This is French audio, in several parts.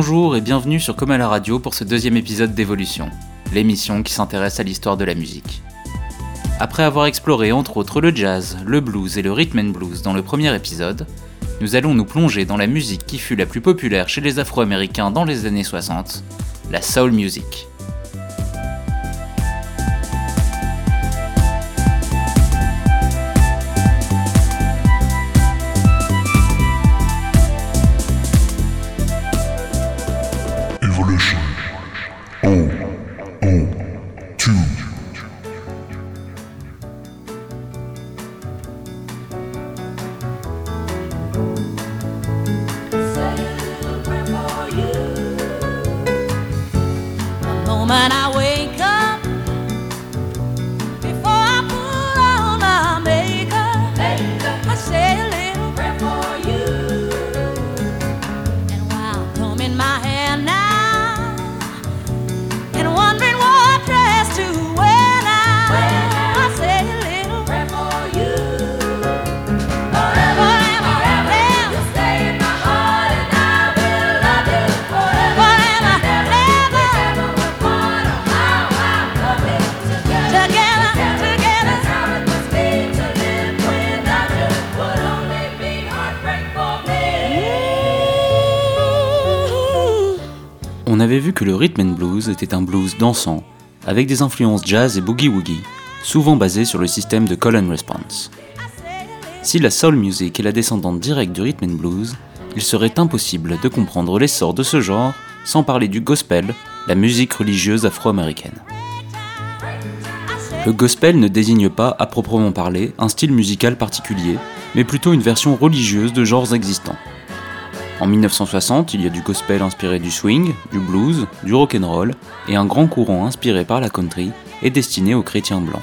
Bonjour et bienvenue sur Comme à la radio pour ce deuxième épisode d'Évolution, l'émission qui s'intéresse à l'histoire de la musique. Après avoir exploré entre autres le jazz, le blues et le rhythm and blues dans le premier épisode, nous allons nous plonger dans la musique qui fut la plus populaire chez les Afro-Américains dans les années 60, la soul music. Avait vu que le rhythm and blues était un blues dansant, avec des influences jazz et boogie-woogie, souvent basées sur le système de call and response. Si la soul music est la descendante directe du rhythm and blues, il serait impossible de comprendre l'essor de ce genre sans parler du gospel, la musique religieuse afro-américaine. Le gospel ne désigne pas, à proprement parler, un style musical particulier, mais plutôt une version religieuse de genres existants. En 1960, il y a du gospel inspiré du swing, du blues, du rock'n'roll et un grand courant inspiré par la country et destiné aux chrétiens blancs.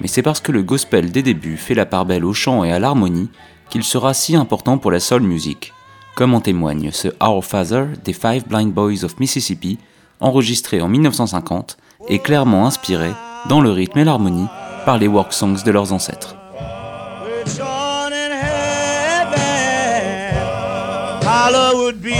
Mais c'est parce que le gospel des débuts fait la part belle au chant et à l'harmonie qu'il sera si important pour la soul music, comme en témoigne ce Our Father des Five Blind Boys of Mississippi, enregistré en 1950 et clairement inspiré, dans le rythme et l'harmonie, par les work songs de leurs ancêtres. Holla would be.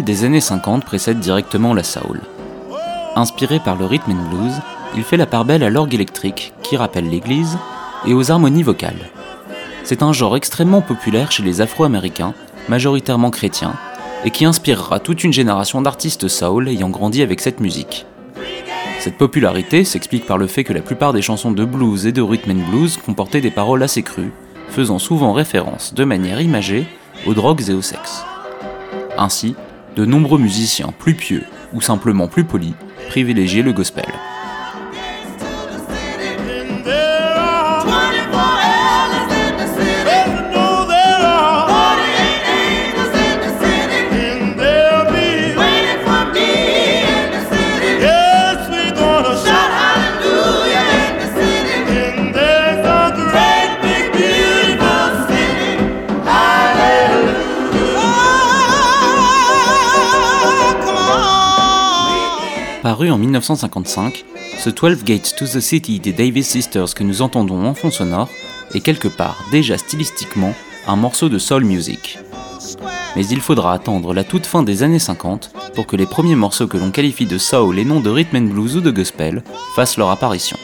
Des années 50 précède directement la soul. Inspiré par le rhythm and blues, il fait la part belle à l'orgue électrique, qui rappelle l'église, et aux harmonies vocales. C'est un genre extrêmement populaire chez les Afro-Américains, majoritairement chrétiens, et qui inspirera toute une génération d'artistes soul ayant grandi avec cette musique. Cette popularité s'explique par le fait que la plupart des chansons de blues et de rhythm and blues comportaient des paroles assez crues, faisant souvent référence de manière imagée aux drogues et au sexe. Ainsi, de nombreux musiciens plus pieux ou simplement plus polis privilégiaient le gospel. On. Paru en 1955, ce 12 Gates to the City des Davis Sisters que nous entendons en fond sonore est quelque part déjà stylistiquement un morceau de soul music. Mais il faudra attendre la toute fin des années 50 pour que les premiers morceaux que l'on qualifie de soul et non de rhythm and blues ou de gospel fassent leur apparition.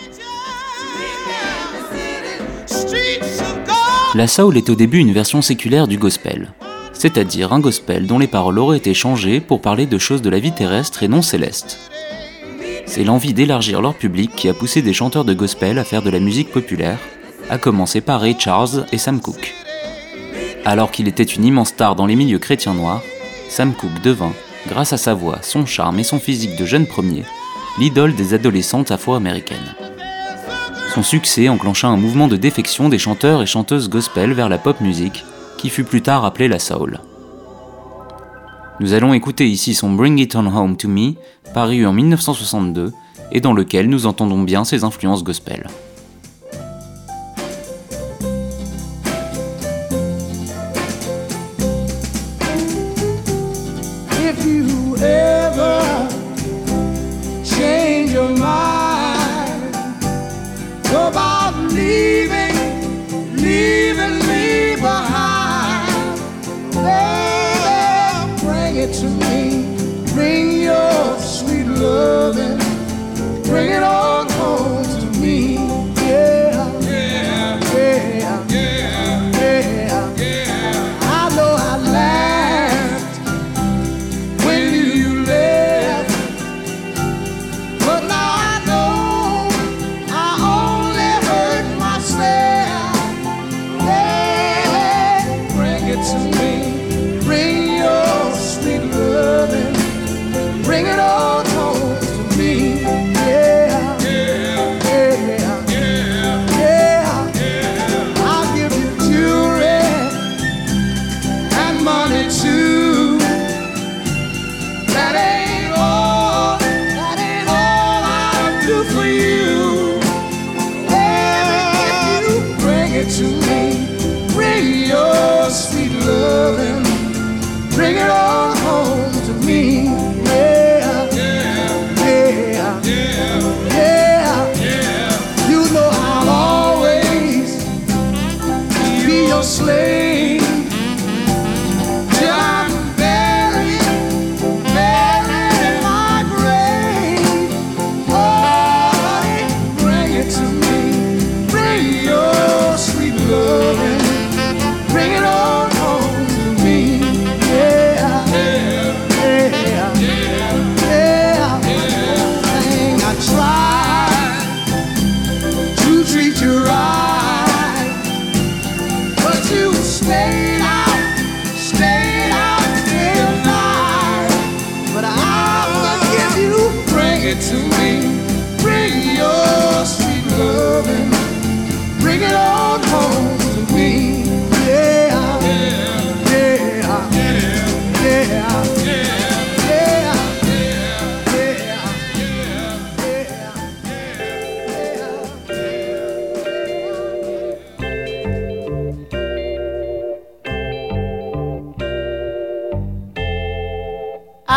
La soul est au début une version séculaire du gospel, c'est-à-dire un gospel dont les paroles auraient été changées pour parler de choses de la vie terrestre et non céleste. C'est l'envie d'élargir leur public qui a poussé des chanteurs de gospel à faire de la musique populaire, à commencer par Ray Charles et Sam Cooke. Alors qu'il était une immense star dans les milieux chrétiens noirs, Sam Cooke devint, grâce à sa voix, son charme et son physique de jeune premier, l'idole des adolescentes afro-américaines. Son succès enclencha un mouvement de défection des chanteurs et chanteuses gospel vers la pop music, qui fut plus tard appelée la soul. Nous allons écouter ici son Bring It On Home to Me, paru en 1962, et dans lequel nous entendons bien ses influences gospel.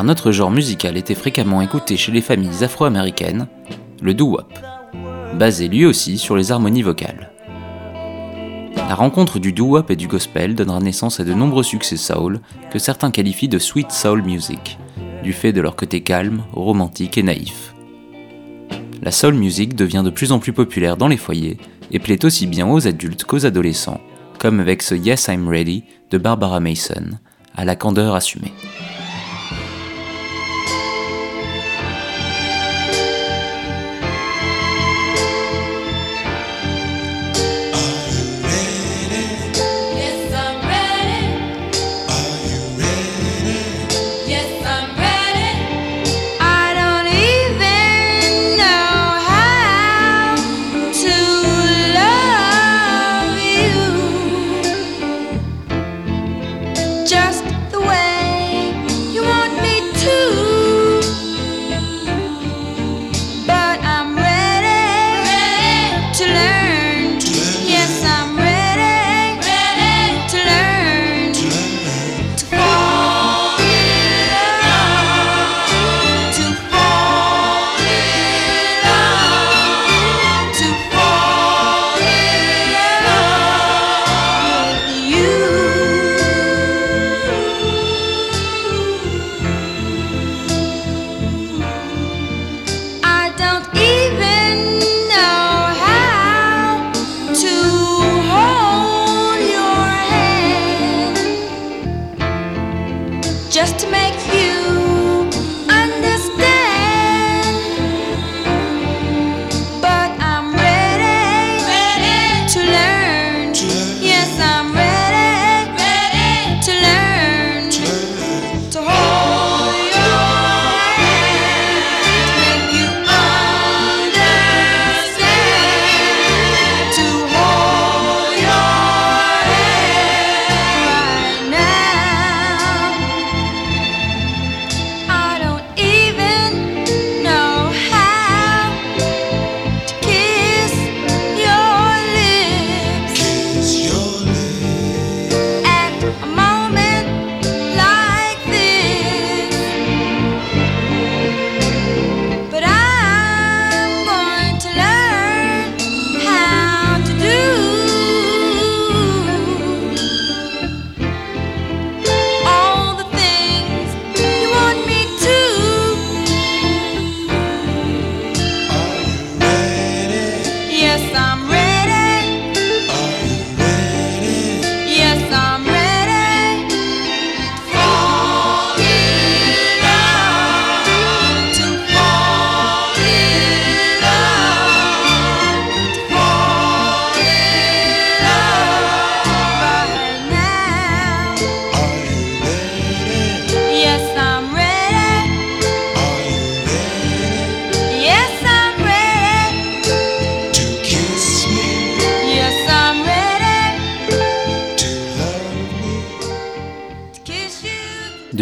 un autre genre musical était fréquemment écouté chez les familles afro-américaines, le doo-wop, basé lui aussi sur les harmonies vocales. La rencontre du doo-wop et du gospel donnera naissance à de nombreux succès soul que certains qualifient de sweet soul music, du fait de leur côté calme, romantique et naïf. La soul music devient de plus en plus populaire dans les foyers et plaît aussi bien aux adultes qu'aux adolescents, comme avec ce Yes I'm Ready de Barbara Mason, à la candeur assumée.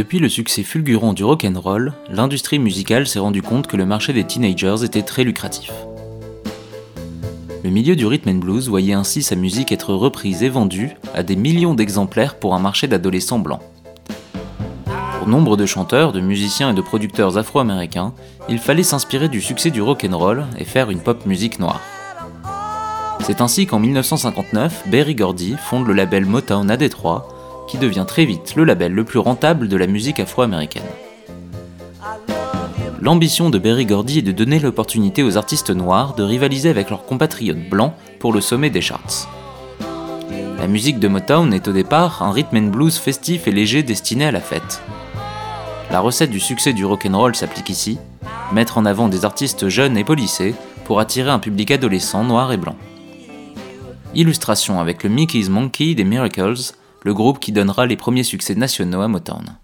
Depuis le succès fulgurant du rock'n'roll, l'industrie musicale s'est rendu compte que le marché des teenagers était très lucratif. Le milieu du rhythm and blues voyait ainsi sa musique être reprise et vendue à des millions d'exemplaires pour un marché d'adolescents blancs. Pour nombre de chanteurs, de musiciens et de producteurs afro-américains, il fallait s'inspirer du succès du rock'n'roll et faire une pop musique noire. C'est ainsi qu'en 1959, Berry Gordy fonde le label Motown à Détroit, qui devient très vite le label le plus rentable de la musique afro-américaine. L'ambition de Berry Gordy est de donner l'opportunité aux artistes noirs de rivaliser avec leurs compatriotes blancs pour le sommet des charts. La musique de Motown est au départ un rhythm and blues festif et léger destiné à la fête. La recette du succès du rock'n'roll s'applique ici, mettre en avant des artistes jeunes et polissés pour attirer un public adolescent noir et blanc. Illustration avec le Mickey's Monkey des Miracles, le groupe qui donnera les premiers succès nationaux à Motown.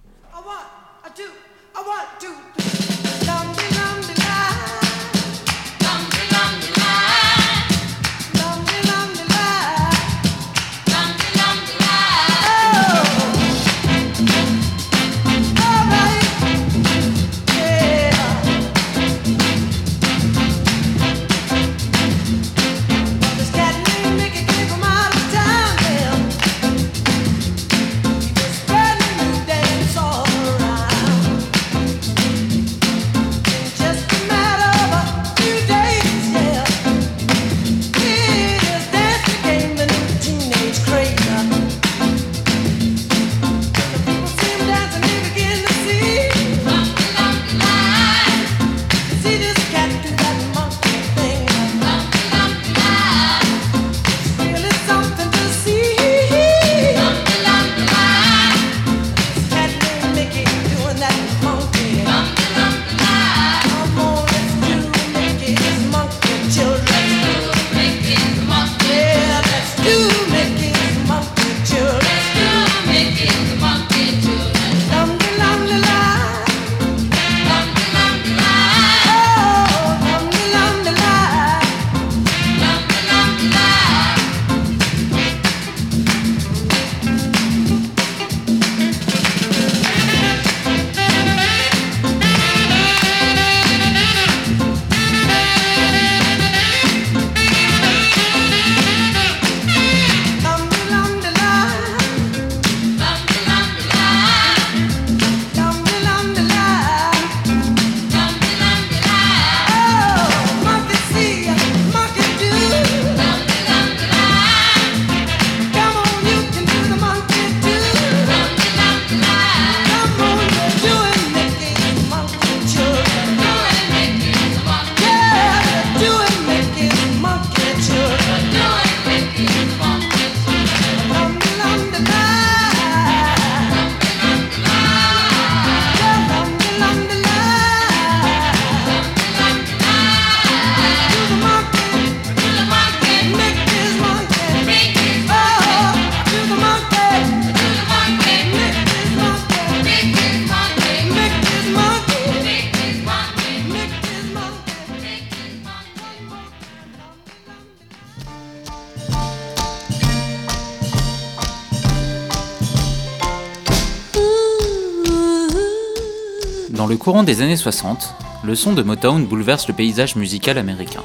Courant des années 60, le son de Motown bouleverse le paysage musical américain.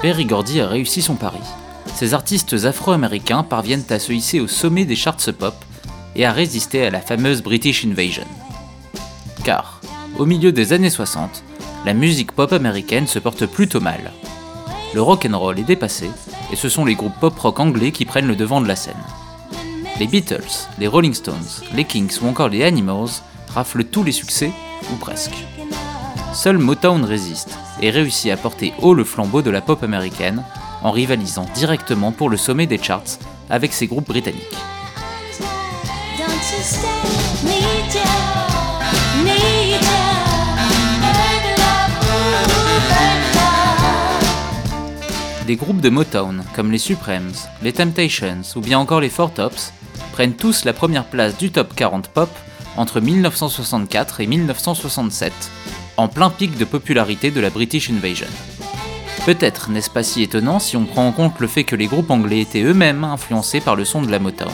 Berry Gordy a réussi son pari. Ces artistes afro-américains parviennent à se hisser au sommet des charts pop et à résister à la fameuse British Invasion. Car, au milieu des années 60, la musique pop américaine se porte plutôt mal. Le rock and roll est dépassé et ce sont les groupes pop rock anglais qui prennent le devant de la scène. Les Beatles, les Rolling Stones, les Kings ou encore les Animals raflent tous les succès, ou presque. Seul Motown résiste et réussit à porter haut le flambeau de la pop américaine en rivalisant directement pour le sommet des charts avec ses groupes britanniques. Des groupes de Motown, comme les Supremes, les Temptations ou bien encore les Four Tops, prennent tous la première place du top 40 pop entre 1964 et 1967, en plein pic de popularité de la British Invasion. Peut-être n'est-ce pas si étonnant si on prend en compte le fait que les groupes anglais étaient eux-mêmes influencés par le son de la Motown.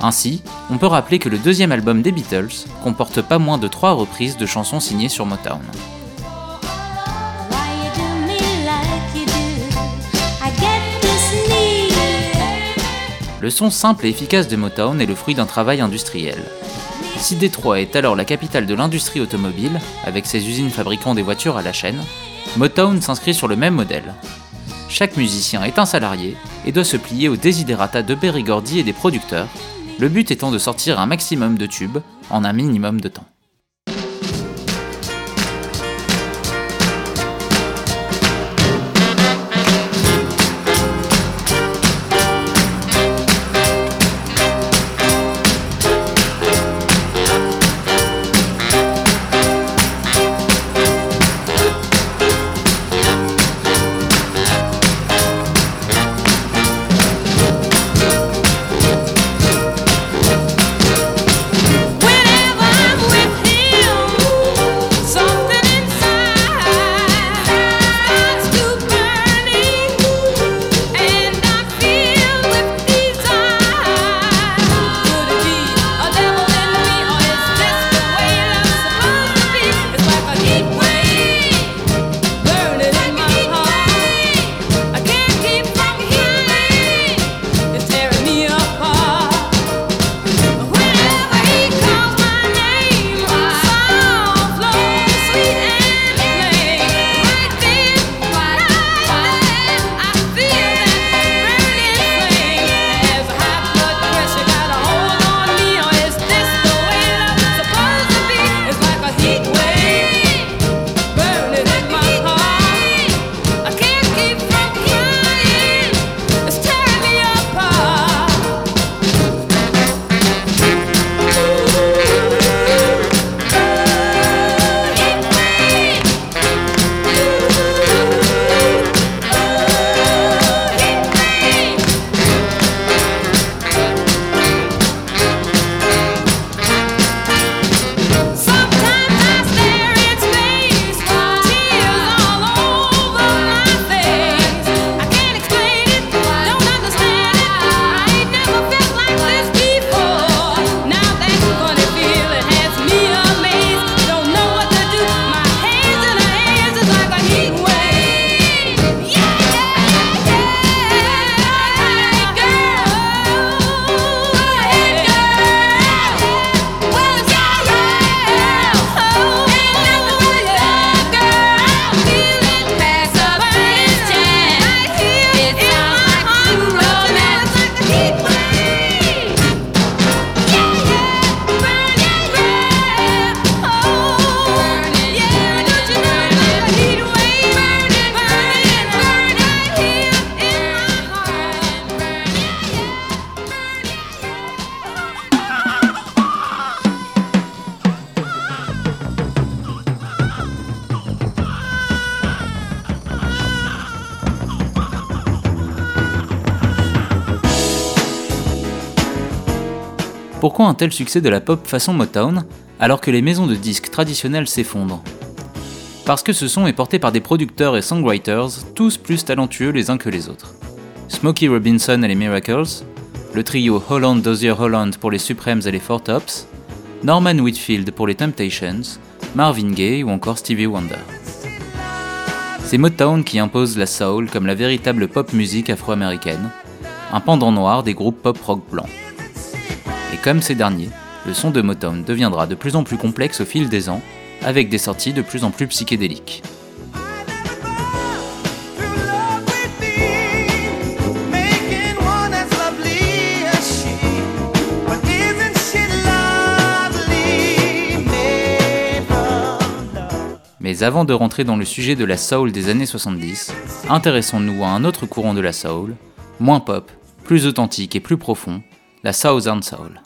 Ainsi, on peut rappeler que le deuxième album des Beatles comporte pas moins de trois reprises de chansons signées sur Motown. Le son simple et efficace de Motown est le fruit d'un travail industriel. Si Détroit est alors la capitale de l'industrie automobile, avec ses usines fabriquant des voitures à la chaîne, Motown s'inscrit sur le même modèle. Chaque musicien est un salarié et doit se plier aux desiderata de Berry Gordy et des producteurs, le but étant de sortir un maximum de tubes en un minimum de temps. Un tel succès de la pop façon Motown alors que les maisons de disques traditionnelles s'effondrent Parce que ce son est porté par des producteurs et songwriters, tous plus talentueux les uns que les autres. Smokey Robinson et les Miracles, le trio Holland Dozier Holland pour les Supremes et les Four Tops, Norman Whitfield pour les Temptations, Marvin Gaye ou encore Stevie Wonder. C'est Motown qui impose la soul comme la véritable pop musique afro-américaine, un pendant noir des groupes pop rock blancs. Et comme ces derniers, le son de Motown deviendra de plus en plus complexe au fil des ans, avec des sorties de plus en plus psychédéliques. Mais avant de rentrer dans le sujet de la soul des années 70, intéressons-nous à un autre courant de la soul, moins pop, plus authentique et plus profond, la Southern Soul.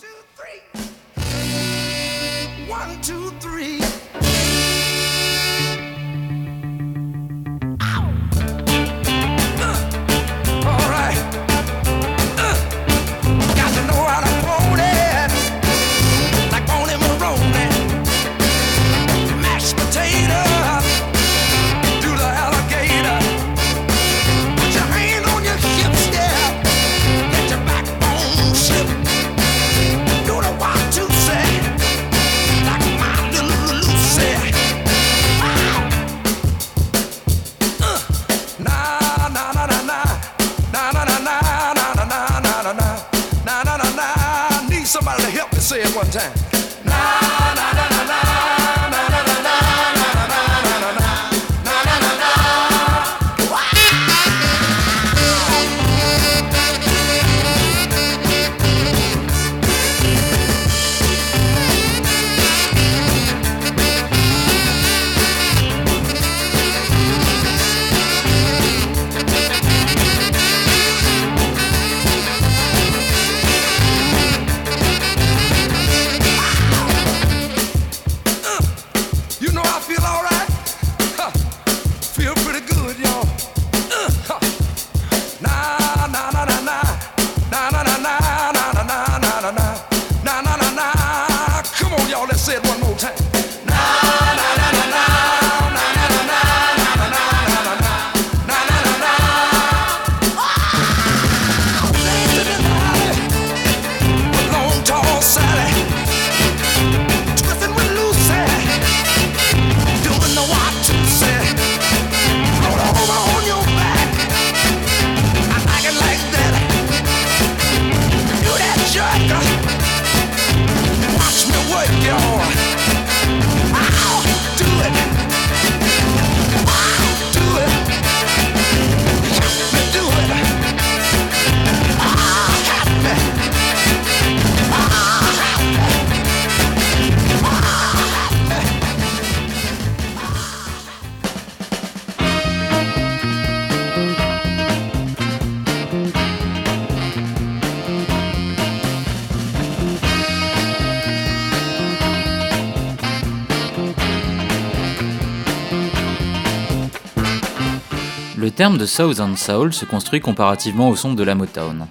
Terme de Southern Soul se construit comparativement au son de la Motown.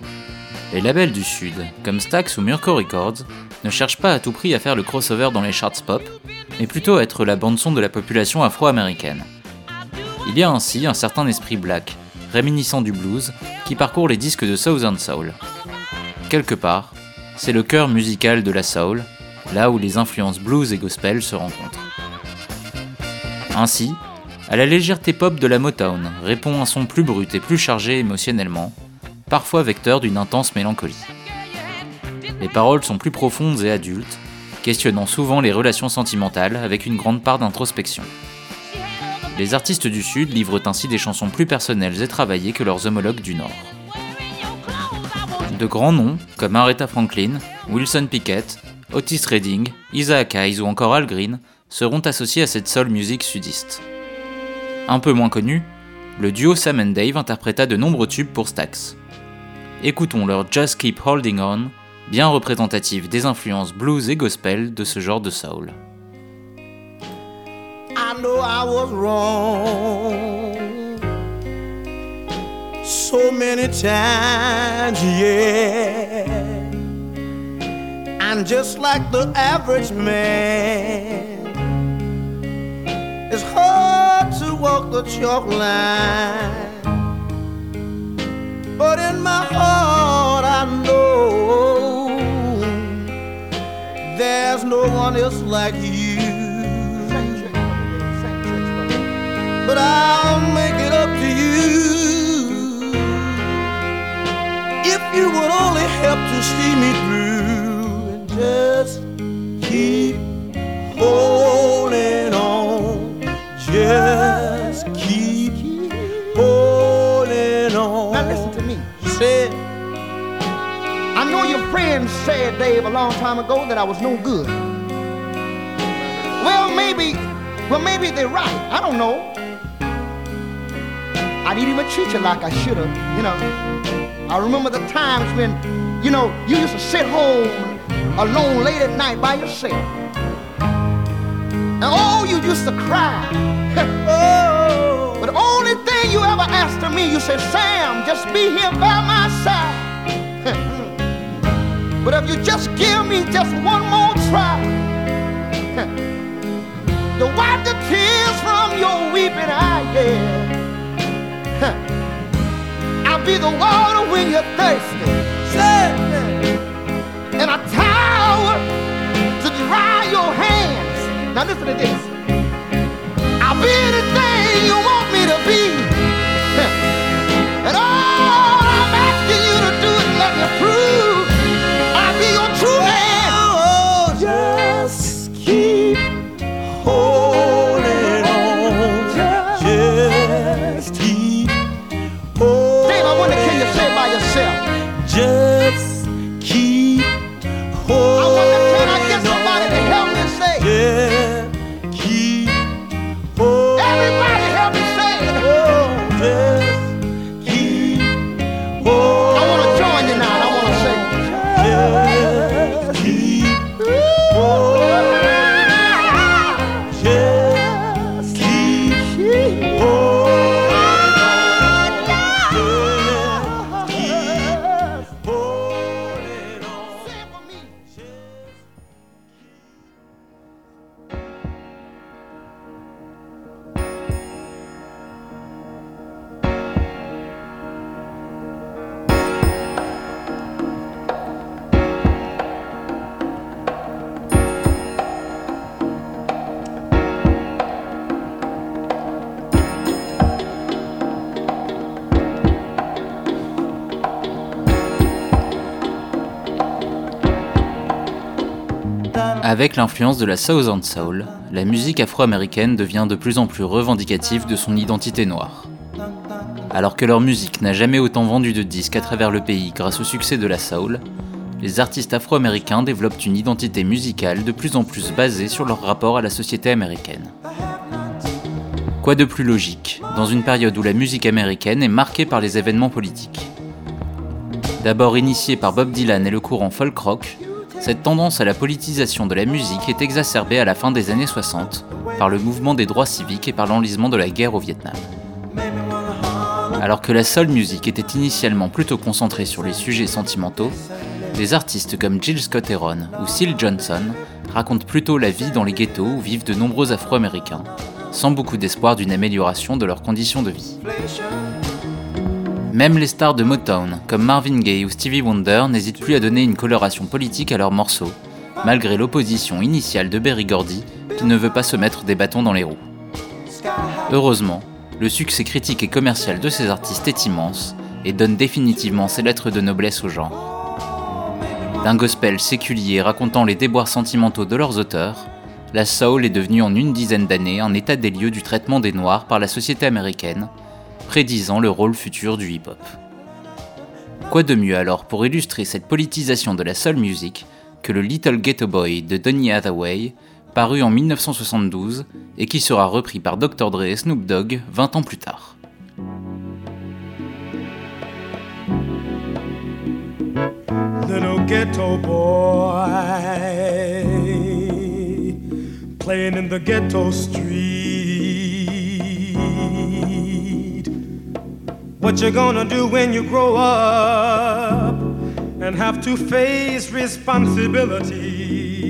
Les labels du Sud, comme Stax ou Murko Records, ne cherchent pas à tout prix à faire le crossover dans les charts pop, mais plutôt à être la bande-son de la population afro-américaine. Il y a ainsi un certain esprit black, réminiscent du blues, qui parcourt les disques de Southern Soul. Quelque part, c'est le cœur musical de la soul, là où les influences blues et gospel se rencontrent. Ainsi, à la légèreté pop de la Motown répond un son plus brut et plus chargé émotionnellement, parfois vecteur d'une intense mélancolie. Les paroles sont plus profondes et adultes, questionnant souvent les relations sentimentales avec une grande part d'introspection. Les artistes du Sud livrent ainsi des chansons plus personnelles et travaillées que leurs homologues du Nord. De grands noms, comme Aretha Franklin, Wilson Pickett, Otis Redding, Isaac Hayes ou encore Al Green, seront associés à cette soul music sudiste. Un peu moins connu, le duo Sam and Dave interpréta de nombreux tubes pour Stax. Écoutons leur Just Keep Holding On, bien représentatif des influences blues et gospel de ce genre de soul. I just like the average man, it's hard to walk the chalk line. But in my heart, I know there's no one else like you. But I'll make it up to you. If you would only help to see me through and just keep holding friends said, Dave, a long time ago that I was no good. Well, maybe, well, maybe they're right. I don't know. I didn't even treat you like I should have, you know. I remember the times when, you know, you used to sit home alone late at night by yourself. And oh, you used to cry. but the only thing you ever asked of me, you said, Sam, just be here by my side. But if you just give me just one more try to wipe the tears from your weeping eye, yeah. I'll be the water when you're thirsty. Say, and a towel to dry your hands. Now listen to this. I'll be de la Southern Soul, la musique afro-américaine devient de plus en plus revendicative de son identité noire. Alors que leur musique n'a jamais autant vendu de disques à travers le pays grâce au succès de la soul, les artistes afro-américains développent une identité musicale de plus en plus basée sur leur rapport à la société américaine. Quoi de plus logique, dans une période où la musique américaine est marquée par les événements politiques? D'abord initiée par Bob Dylan et le courant folk rock, cette tendance à la politisation de la musique est exacerbée à la fin des années 60 par le mouvement des droits civiques et par l'enlisement de la guerre au Vietnam. Alors que la soul music était initialement plutôt concentrée sur les sujets sentimentaux, des artistes comme Jill Scott Heron ou Seal Johnson racontent plutôt la vie dans les ghettos où vivent de nombreux Afro-Américains, sans beaucoup d'espoir d'une amélioration de leurs conditions de vie. Même les stars de Motown, comme Marvin Gaye ou Stevie Wonder, n'hésitent plus à donner une coloration politique à leurs morceaux, malgré l'opposition initiale de Berry Gordy, qui ne veut pas se mettre des bâtons dans les roues. Heureusement, le succès critique et commercial de ces artistes est immense et donne définitivement ses lettres de noblesse au genre. D'un gospel séculier racontant les déboires sentimentaux de leurs auteurs, la soul est devenue en une dizaine d'années un état des lieux du traitement des Noirs par la société américaine, prédisant le rôle futur du hip-hop. Quoi de mieux alors pour illustrer cette politisation de la soul music que le Little Ghetto Boy de Donny Hathaway, paru en 1972 et qui sera repris par Dr. Dre et Snoop Dogg 20 ans plus tard. What you're gonna do when you grow up and have to face responsibility?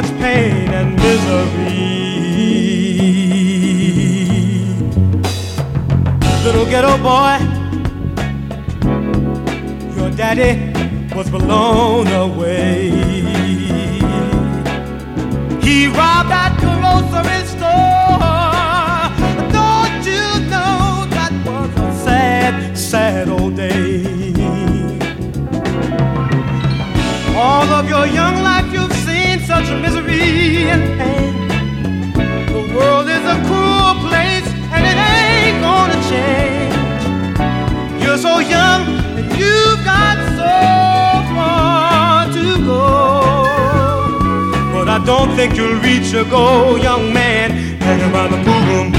Much pain and misery. Little ghetto boy, your daddy was blown away. He robbed that grocery store. Don't you know that was a sad, sad old day? All of your young don't think you'll reach your goal, young man. Hang around the boom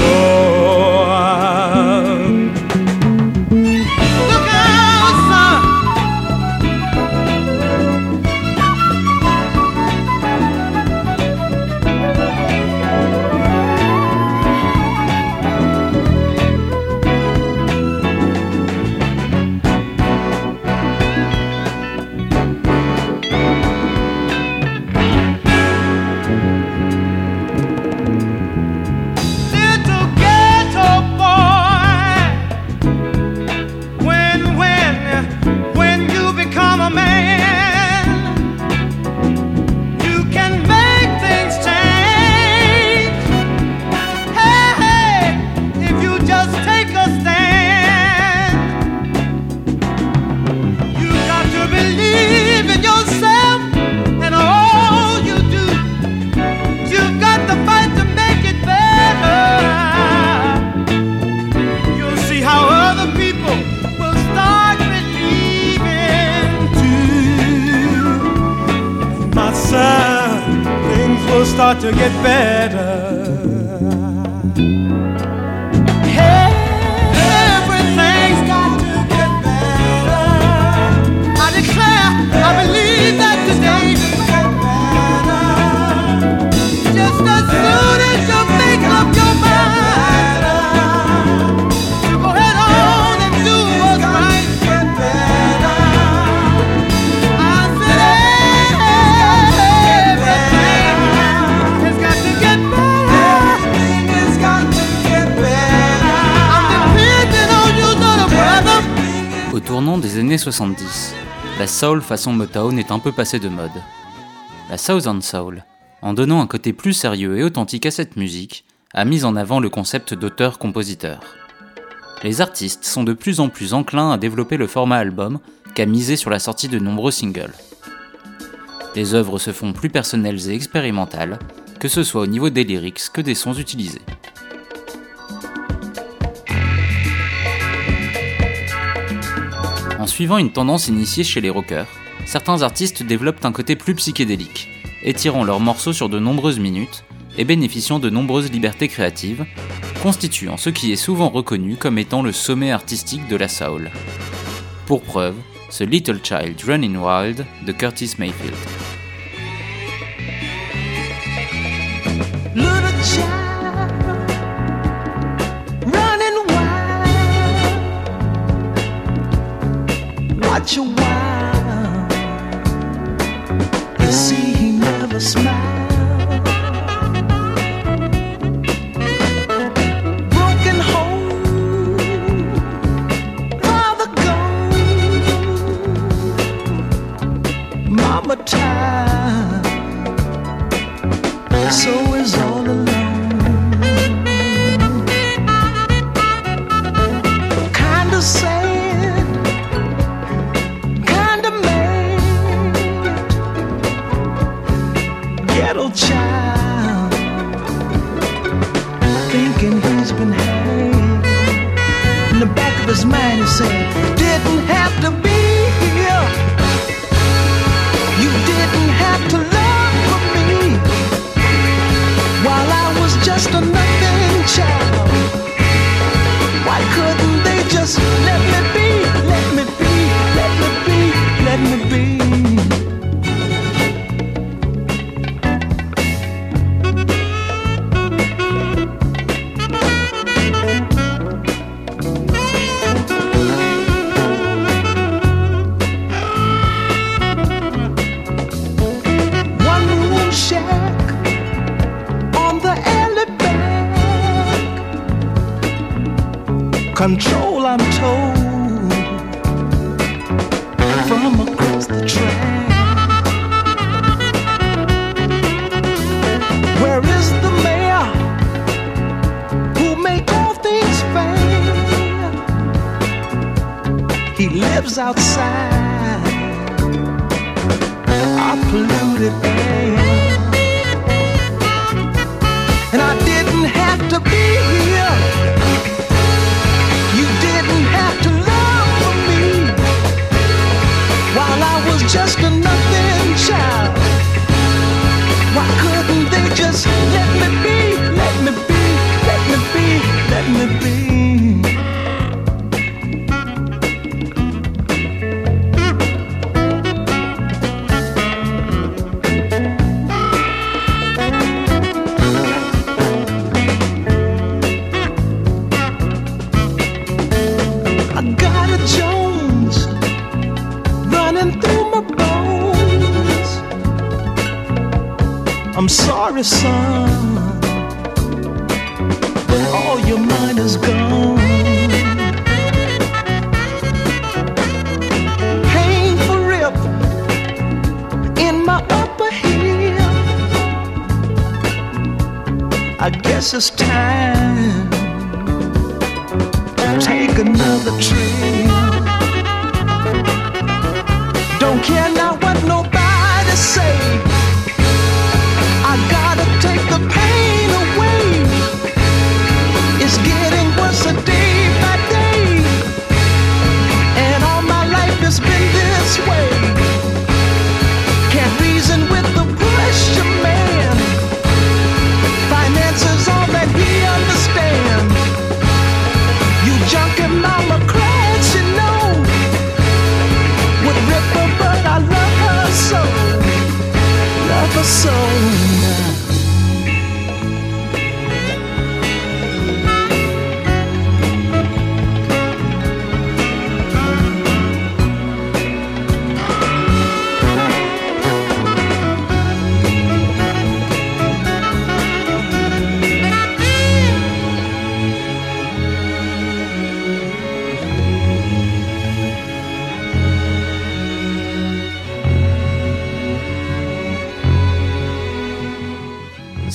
soul façon Motown est un peu passée de mode. La Southern Soul, en donnant un côté plus sérieux et authentique à cette musique, a mis en avant le concept d'auteur-compositeur. Les artistes sont de plus en plus enclins à développer le format album qu'à miser sur la sortie de nombreux singles. Les œuvres se font plus personnelles et expérimentales, que ce soit au niveau des lyrics que des sons utilisés. En suivant une tendance initiée chez les rockers, certains artistes développent un côté plus psychédélique, étirant leurs morceaux sur de nombreuses minutes et bénéficiant de nombreuses libertés créatives, constituant ce qui est souvent reconnu comme étant le sommet artistique de la soul. Pour preuve, ce Little Child Running Wild de Curtis Mayfield.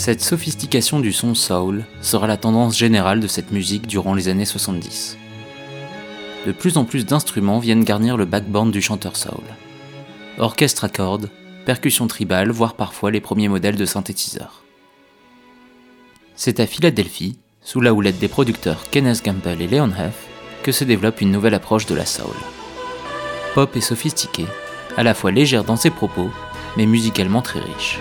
Cette sophistication du son soul sera la tendance générale de cette musique durant les années 70. De plus en plus d'instruments viennent garnir le backband du chanteur soul. Orchestre à cordes, percussions tribales, voire parfois les premiers modèles de synthétiseurs. C'est à Philadelphie, sous la houlette des producteurs Kenneth Gamble et Leon Huff, que se développe une nouvelle approche de la soul. Pop et sophistiquée, à la fois légère dans ses propos, mais musicalement très riche.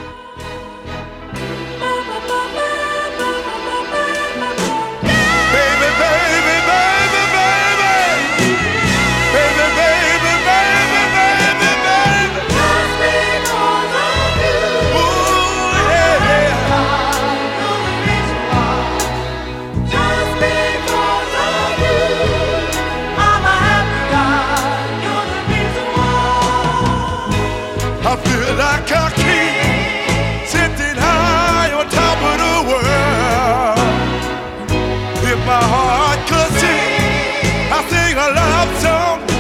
uptown.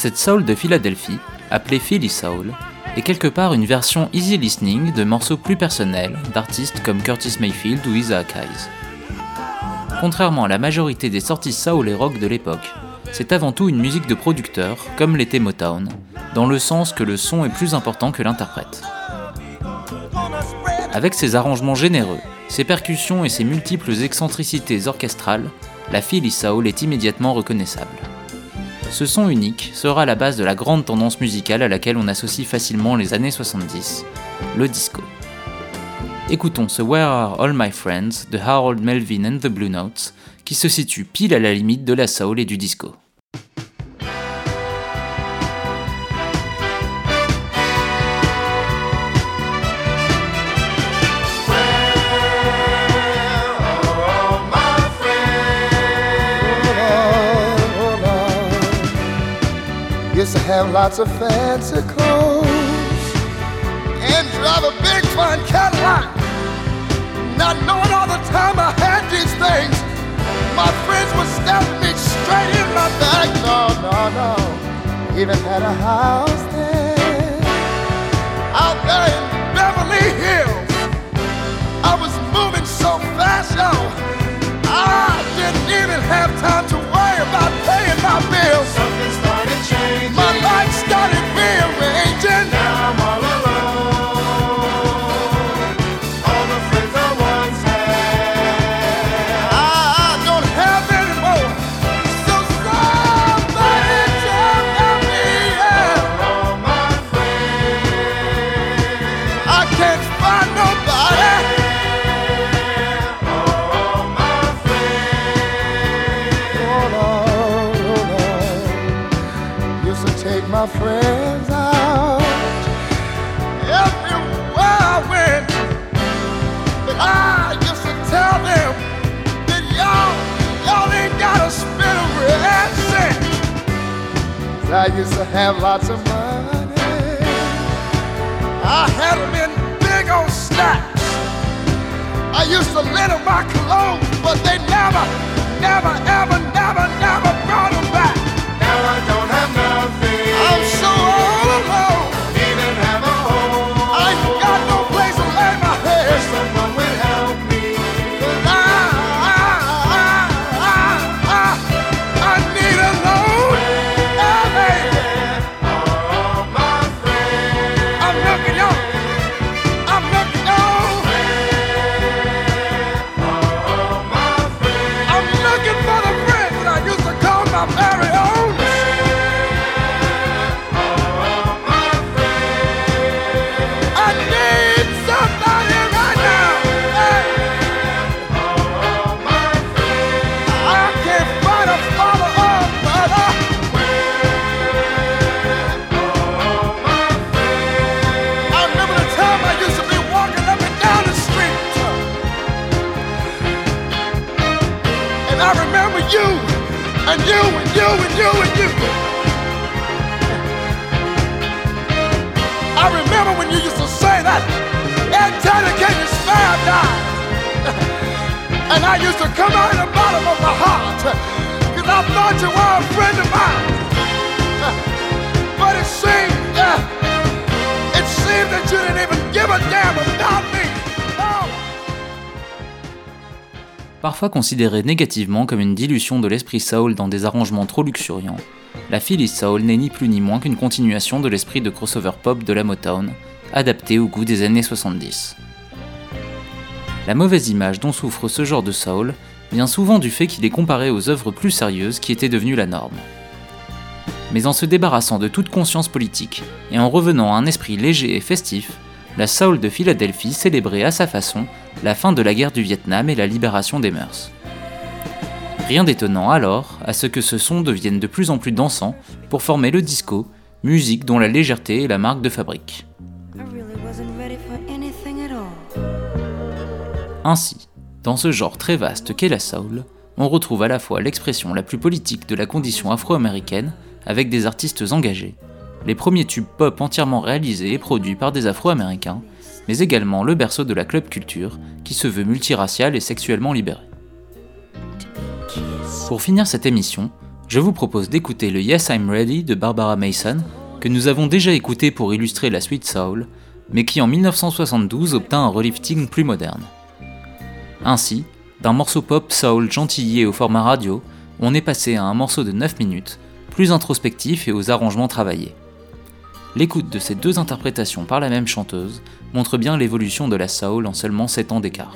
Cette soul de Philadelphie, appelée Philly Soul, est quelque part une version easy listening de morceaux plus personnels d'artistes comme Curtis Mayfield ou Isaac Hayes. Contrairement à la majorité des sorties soul et rock de l'époque, c'est avant tout une musique de producteur, comme l'était Motown, dans le sens que le son est plus important que l'interprète. Avec ses arrangements généreux, ses percussions et ses multiples excentricités orchestrales, la Philly Soul est immédiatement reconnaissable. Ce son unique sera la base de la grande tendance musicale à laquelle on associe facilement les années 70, le disco. Écoutons ce Where Are All My Friends de Harold Melvin and the Blue Notes, qui se situe pile à la limite de la soul et du disco. Used to have lots of fancy clothes and drive a big fine Cadillac. Not knowing my friends would stab me straight in my back. No, no, no. Even had a house there out there in Beverly Hills. I was moving so fast, yo. I didn't even have time to worry about paying my bills. Something started changing. My life started rearranging. I remember when you used to say that antedicated spare die. And I used to come out of the bottom of my heart, because I thought you were a friend of mine. But it seemed, uh, it seemed that you didn't even give a damn about Parfois considérée négativement comme une dilution de l'esprit soul dans des arrangements trop luxuriants, la Philly Soul n'est ni plus ni moins qu'une continuation de l'esprit de crossover pop de la Motown, adapté au goût des années 70. La mauvaise image dont souffre ce genre de soul vient souvent du fait qu'il est comparé aux œuvres plus sérieuses qui étaient devenues la norme. Mais en se débarrassant de toute conscience politique et en revenant à un esprit léger et festif, la soul de Philadelphie célébrait à sa façon la fin de la guerre du Vietnam et la libération des mœurs. Rien d'étonnant alors à ce que ce son devienne de plus en plus dansant pour former le disco, musique dont la légèreté est la marque de fabrique. Ainsi, dans ce genre très vaste qu'est la soul, on retrouve à la fois l'expression la plus politique de la condition afro-américaine, avec des artistes engagés, les premiers tubes pop entièrement réalisés et produits par des afro-américains, mais également le berceau de la club culture, qui se veut multiracial et sexuellement libéré. Pour finir cette émission, je vous propose d'écouter le Yes I'm Ready de Barbara Mason, que nous avons déjà écouté pour illustrer la suite Soul, mais qui en 1972 obtint un relifting plus moderne. Ainsi, d'un morceau pop soul gentillé au format radio, on est passé à un morceau de 9 minutes, plus introspectif et aux arrangements travaillés. L'écoute de ces deux interprétations par la même chanteuse montre bien l'évolution de la soul en seulement 7 ans d'écart.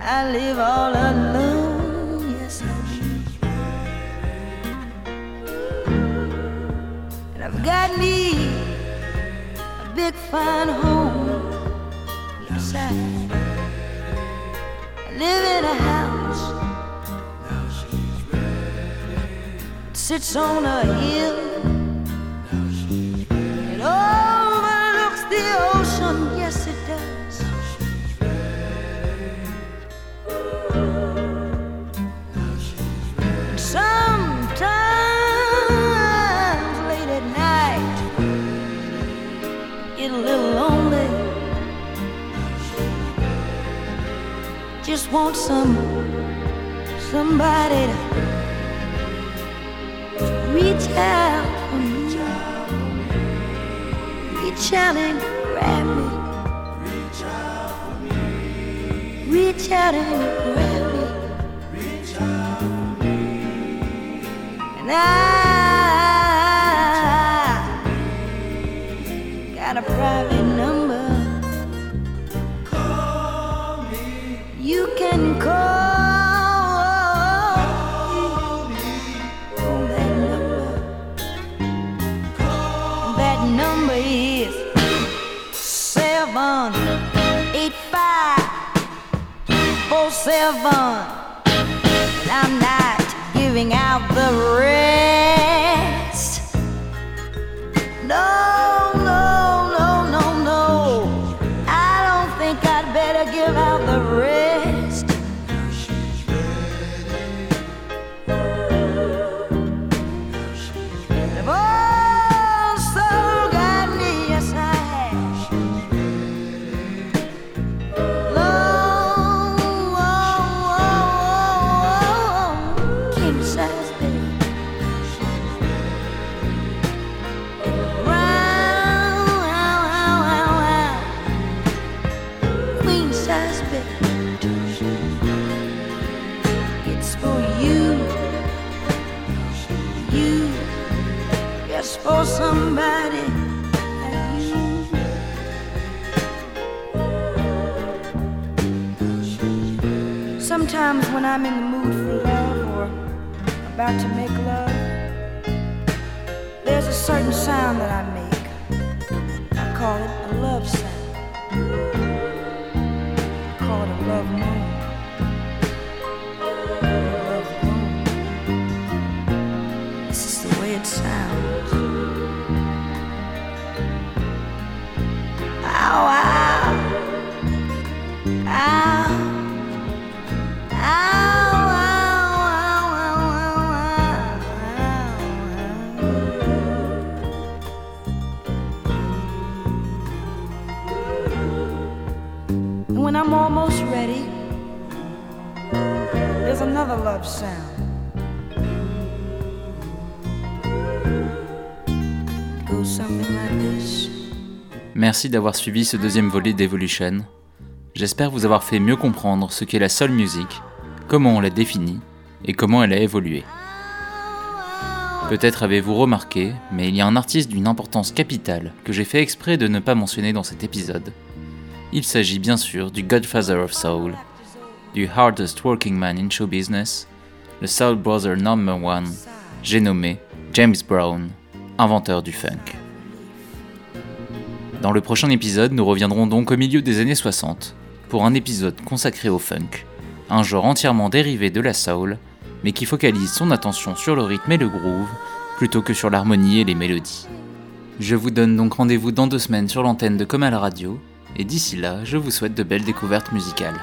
I live all alone. Yes, I do. And I've got me a big fine home. Yes, I I live in a house. Now she's red sits on a hill. Want some somebody to reach out for me, reach out and grab me, reach out for me, reach out and grab me. And I got a private four I'm in the mood Merci d'avoir suivi ce deuxième volet d'Evolution. J'espère vous avoir fait mieux comprendre ce qu'est la soul music, comment on la définit et comment elle a évolué. Peut-être avez-vous remarqué, mais il y a un artiste d'une importance capitale que j'ai fait exprès de ne pas mentionner dans cet épisode. Il s'agit bien sûr du Godfather of Soul, du hardest working man in show business, le Soul Brother number one, j'ai nommé James Brown, inventeur du funk. Dans le prochain épisode, nous reviendrons donc au milieu des années 60 pour un épisode consacré au funk, un genre entièrement dérivé de la soul, mais qui focalise son attention sur le rythme et le groove plutôt que sur l'harmonie et les mélodies. Je vous donne donc rendez-vous dans deux semaines sur l'antenne de Comme à la radio, et d'ici là, je vous souhaite de belles découvertes musicales.